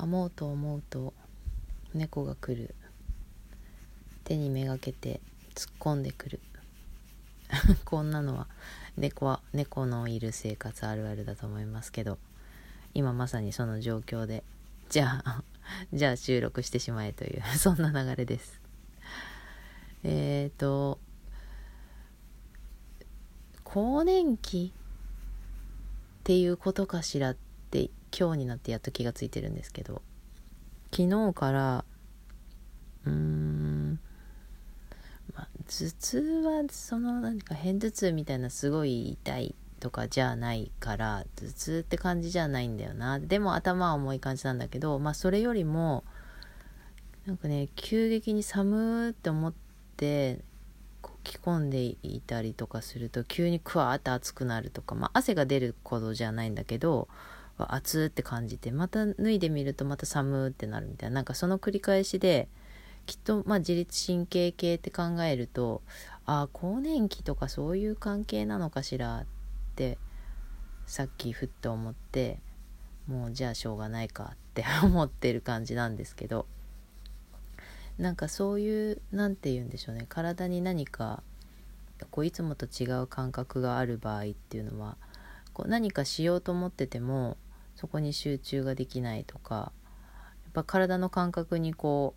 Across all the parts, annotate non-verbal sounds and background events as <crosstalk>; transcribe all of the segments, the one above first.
編もうと思うと猫が来る。手にめがけて突っ込んでくる。<laughs> こんなのは猫は猫のいる生活あるあるだと思いますけど今まさにその状況でじゃあ <laughs> じゃあ収録してしまえという <laughs> そんな流れです。えっ、ー、と更年期っていうことかしらって今日になってやっと気がついてるんですけど昨日からうーん、ま、頭痛はその何か片頭痛みたいなすごい痛いとかじゃないから頭痛って感じじゃないんだよな。でも頭は重い感じなんだけどまあそれよりもなんかね急激に寒って思って着込んでいたりとかすると急にクワーって熱くなるとか、まあ、汗が出ることじゃないんだけど熱って感じてまた脱いでみるとまた寒ってなるみたいな。なんかその繰り返しできっとまあ自律神経系って考えるとああ更年期とかそういう関係なのかしらってさっきふっと思ってもうじゃあしょうがないかって <laughs> 思ってる感じなんですけど。なんかそういう何て言うんでしょうね。体に何かこういつもと違う感覚がある場合っていうのはこう何かしようと思っててもそこに集中ができないとかやっぱ体の感覚にこ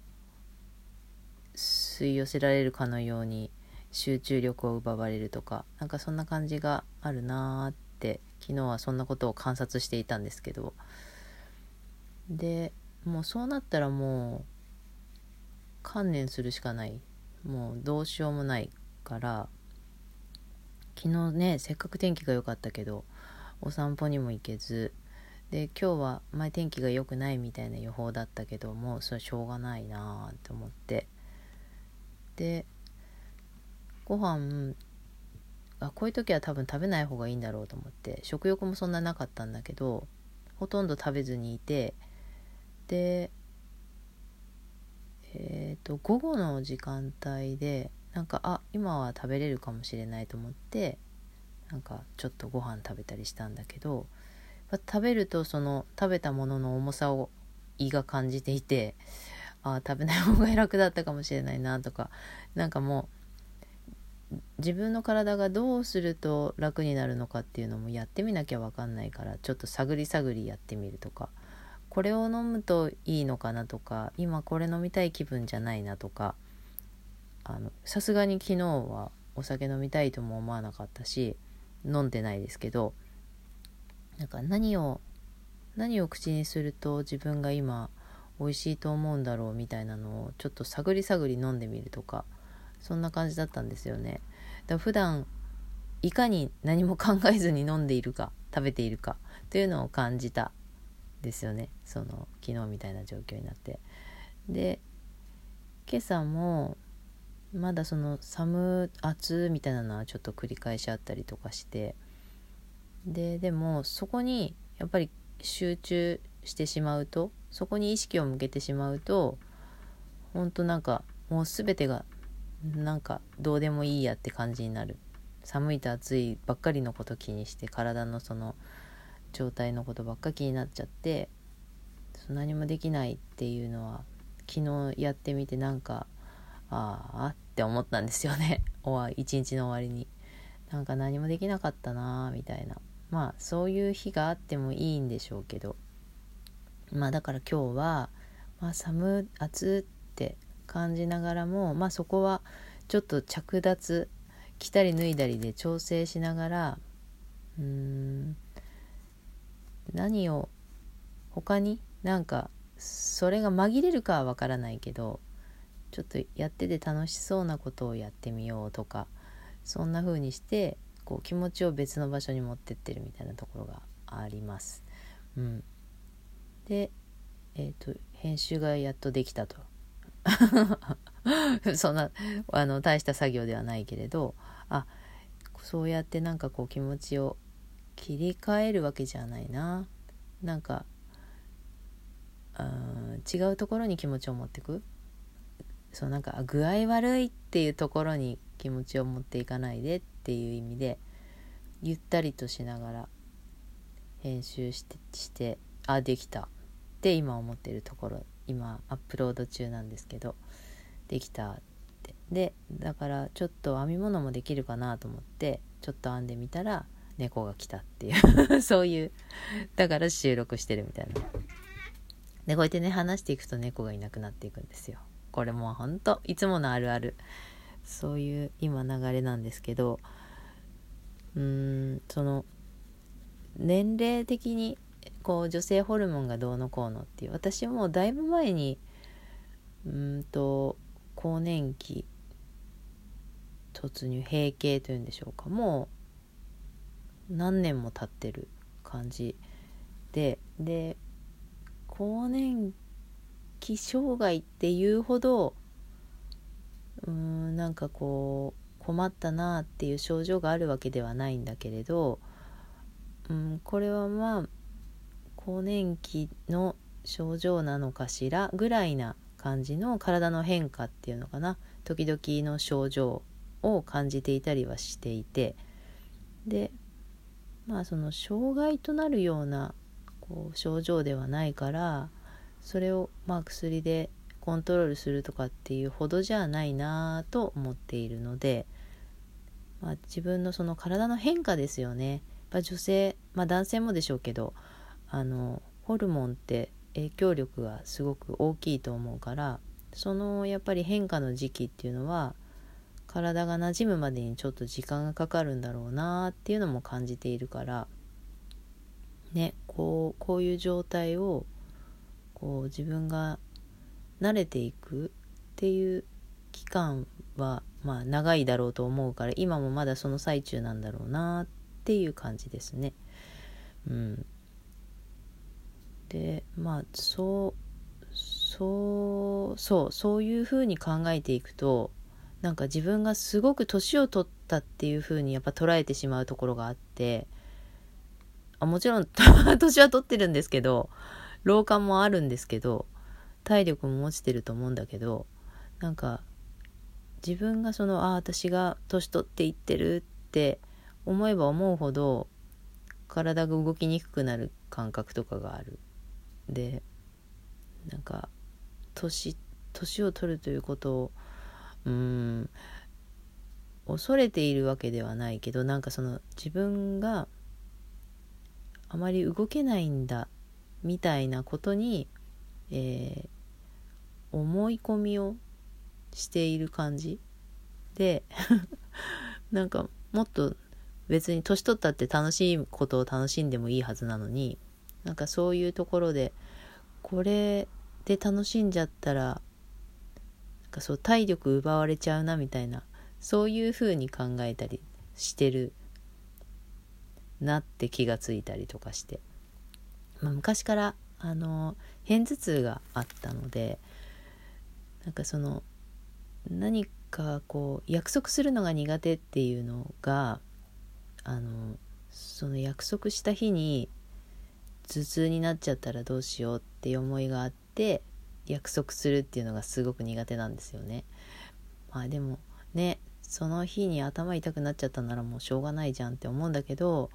う吸い寄せられるかのように集中力を奪われるとかなんかそんな感じがあるなーって昨日はそんなことを観察していたんですけど。でもうそうなったらもう観念するしかない。もうどうしようもないから昨日ねせっかく天気が良かったけどお散歩にも行けずで今日は前天気が良くないみたいな予報だったけどもそれはしょうがないなあと思って。でご飯あこういう時は多分食べない方がいいんだろうと思って食欲もそんななかったんだけどほとんど食べずにいてでえっ、ー、と午後の時間帯でなんかあ今は食べれるかもしれないと思ってなんかちょっとご飯食べたりしたんだけど食べるとその食べたものの重さを胃が感じていてあ食べない方が楽だったかもしれないなとかなんかもう自分の体がどうすると楽になるのかっていうのもやってみなきゃ分かんないからちょっと探り探りやってみるとかこれを飲むといいのかなとか今これ飲みたい気分じゃないなとかさすがに昨日はお酒飲みたいとも思わなかったし飲んでないですけどなんか何を何を口にすると自分が今美味しいと思うんだろうみたいなのをちょっと探り探り飲んでみるとかそんな感じだったんですよね。だから普段いかに何も考えずに飲んでいるか食べているかというのを感じたですよねその昨日みたいな状況になってで今朝もまだその寒暑みたいなのはちょっと繰り返しあったりとかしてででもそこにやっぱり集中してしまうとそこに意識を向けてしまうとほんとなんかもう全てがなんかどうでもいいやって感じになる。寒いと暑いばっかりのこと気にして体のその状態のことばっか気になっちゃって何もできないっていうのは昨日やってみてなんかああって思ったんですよね。<laughs> 一日の終わりに。なんか何もできなかったなみたいな。まあそういう日があってもいいんでしょうけど。まあだから今日は、まあ、寒暑って感じながらもまあそこはちょっと着脱着たり脱いだりで調整しながらうーん何を他になんかそれが紛れるかはわからないけどちょっとやってて楽しそうなことをやってみようとかそんな風にしてこう気持ちを別の場所に持ってってるみたいなところがあります。うん、で、えーと、編集がやっとできたと。<laughs> そんなあの大した作業ではないけれどあそうやってなんかこう気持ちを切り替えるわけじゃないななんか違うところに気持ちを持ってくそうなんか具合悪いっていうところに気持ちを持っていかないでっっていう意味でゆったりとしながら編集してしてあできた。って今思ってるところ今アップロード中なんですけどできたって。でだからちょっと編み物もできるかなと思ってちょっと編んでみたら猫が来たっていう <laughs> そういうだから収録してるみたいな。でこうやってね話していくと猫がいなくなっていくんですよ。これもうほんといつものあるある。そういう今流れなんですけどうーんその年齢的にこう女性ホルモンがどうのこうのっていう私もだいぶ前にうんと更年期突入閉経というんでしょうかもう何年も経ってる感じでで更年期障害っていうほどうーんなんかこう困ったなっていう症状があるわけではないんだけれど、うん、これはまあ更年期の症状なのかしらぐらいな感じの体の変化っていうのかな。時々の症状を感じていたりはしていて。でまあその障害となるようなこう症状ではないからそれをまあ薬でコントロールするとかっていうほどじゃないなと思っているので、まあ、自分のその体の変化ですよね。まあ、女性、まあ、男性もでしょうけどあのホルモンって影響力がすごく大きいと思うからそのやっぱり変化の時期っていうのは体が馴染むまでにちょっと時間がかかるんだろうなっていうのも感じているからねこうこういう状態をこう自分が慣れていくっていう期間はまあ長いだろうと思うから今もまだその最中なんだろうなっていう感じですね。うん、でまあそうそうそうそういうふうに考えていくとなんか自分がすごく年を取ったっていうふうにやっぱ捉えてしまうところがあってあもちろん <laughs> 年は取ってるんですけど老化もあるんですけど体力も落ちてると思うんだけどなんか自分がそのああ私が年取っていってるって思えば思うほど体が動きにくくなる感覚とかがある。でなんか年年を取るということをうん恐れているわけではないけどなんかその自分があまり動けないんだみたいなことに、えー、思い込みをしている感じ。で <laughs> なんかもっと別に年取ったって楽しいことを楽しんでもいいはずなのになんかそういうところでこれで楽しんじゃったらなんかそう体力奪われちゃうなみたいなそういう風に考えたりしてるなって気がついたりとかして、まあ、昔からあの片頭痛があったのでなんかその何かこう約束するのが苦手っていうのがあのその約束した日に頭痛になっちゃったらどうしようっていう思いがあって約束するっていうのがすごく苦手なんですよね。まあでもねその日に頭痛くなっちゃったならもうしょうがないじゃんって思うんだけど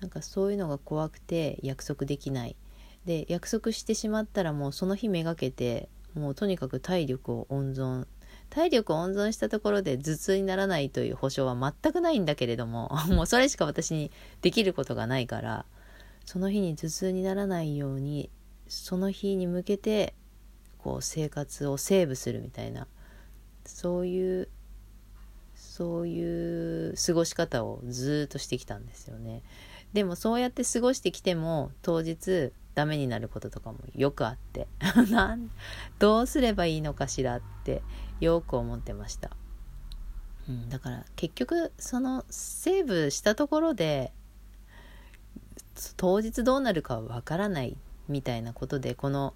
なんかそういうのが怖くて約束できないで約束してしまったらもうその日めがけてもうとにかく体力を温存体力を温存したところで頭痛にならないという保証は全くないんだけれども <laughs> もうそれしか私にできることがないからその日に頭痛にならないようにその日に向けてこう生活をセーブするみたいなそういうそういう過ごし方をずっとしてきたんですよね。でもそうやって過ごしてきても当日ダメになることとかもよくあって。<laughs> なんどうすればいいのかしらってよく思ってました、うん、だから結局そのセーブしたところで当日どうなるかわからないみたいなことでこの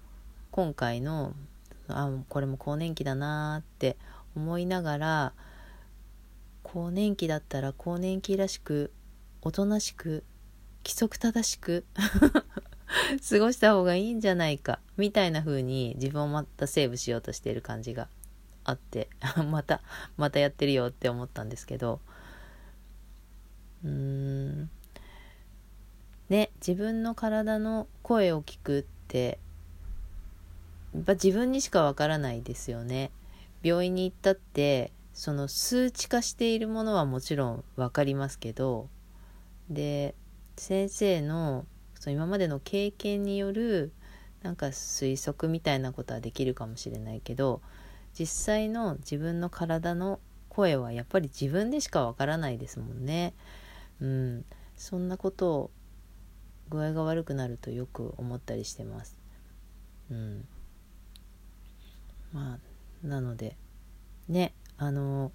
今回のあこれも更年期だなーって思いながら更年期だったら更年期らしくおとなしく規則正しく <laughs> <laughs> 過ごした方がいいんじゃないかみたいな風に自分をまたセーブしようとしている感じがあって <laughs> またまたやってるよって思ったんですけどうーんね自分の体の声を聞くってやっぱ自分にしかわからないですよね。病院に行ったってその数値化しているものはもちろん分かりますけどで先生のその今までの経験によるなんか推測みたいなことはできるかもしれないけど実際の自分の体の声はやっぱり自分でしかわからないですもんね。うん、そんなことを具合が悪くなるとよく思ったりしてます。うん、まあなのでねあの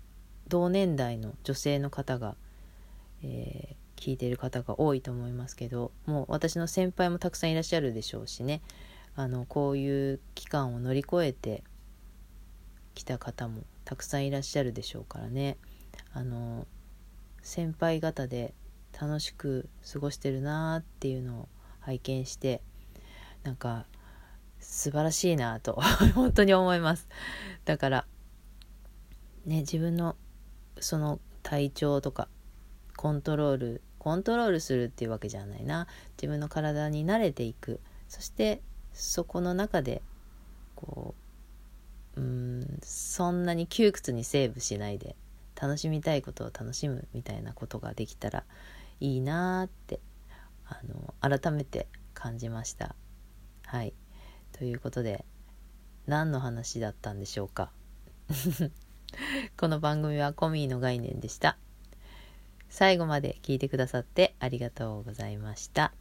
同年代の女性の方が、えー、聞いてる方が多いと思いますけどもう私の先輩もたくさんいらっしゃるでしょうしね。あのこういう期間を乗り越えてきた方もたくさんいらっしゃるでしょうからね。あの先輩方で楽しく過ごしてるなーっていうのを拝見してなんか素晴らしいなと <laughs> 本当に思います。だからね自分のその体調とかコントロールコントロールするっていうわけじゃないな。自分の体に慣れていく。そしてそこの中でこううんそんなに窮屈にセーブしないで楽しみたいことを楽しむみたいなことができたらいいなってあの改めて感じました。はい。ということで何の話だったんでしょうか？<laughs> この番組はコミーの概念でした。最後まで聞いてくださってありがとうございました。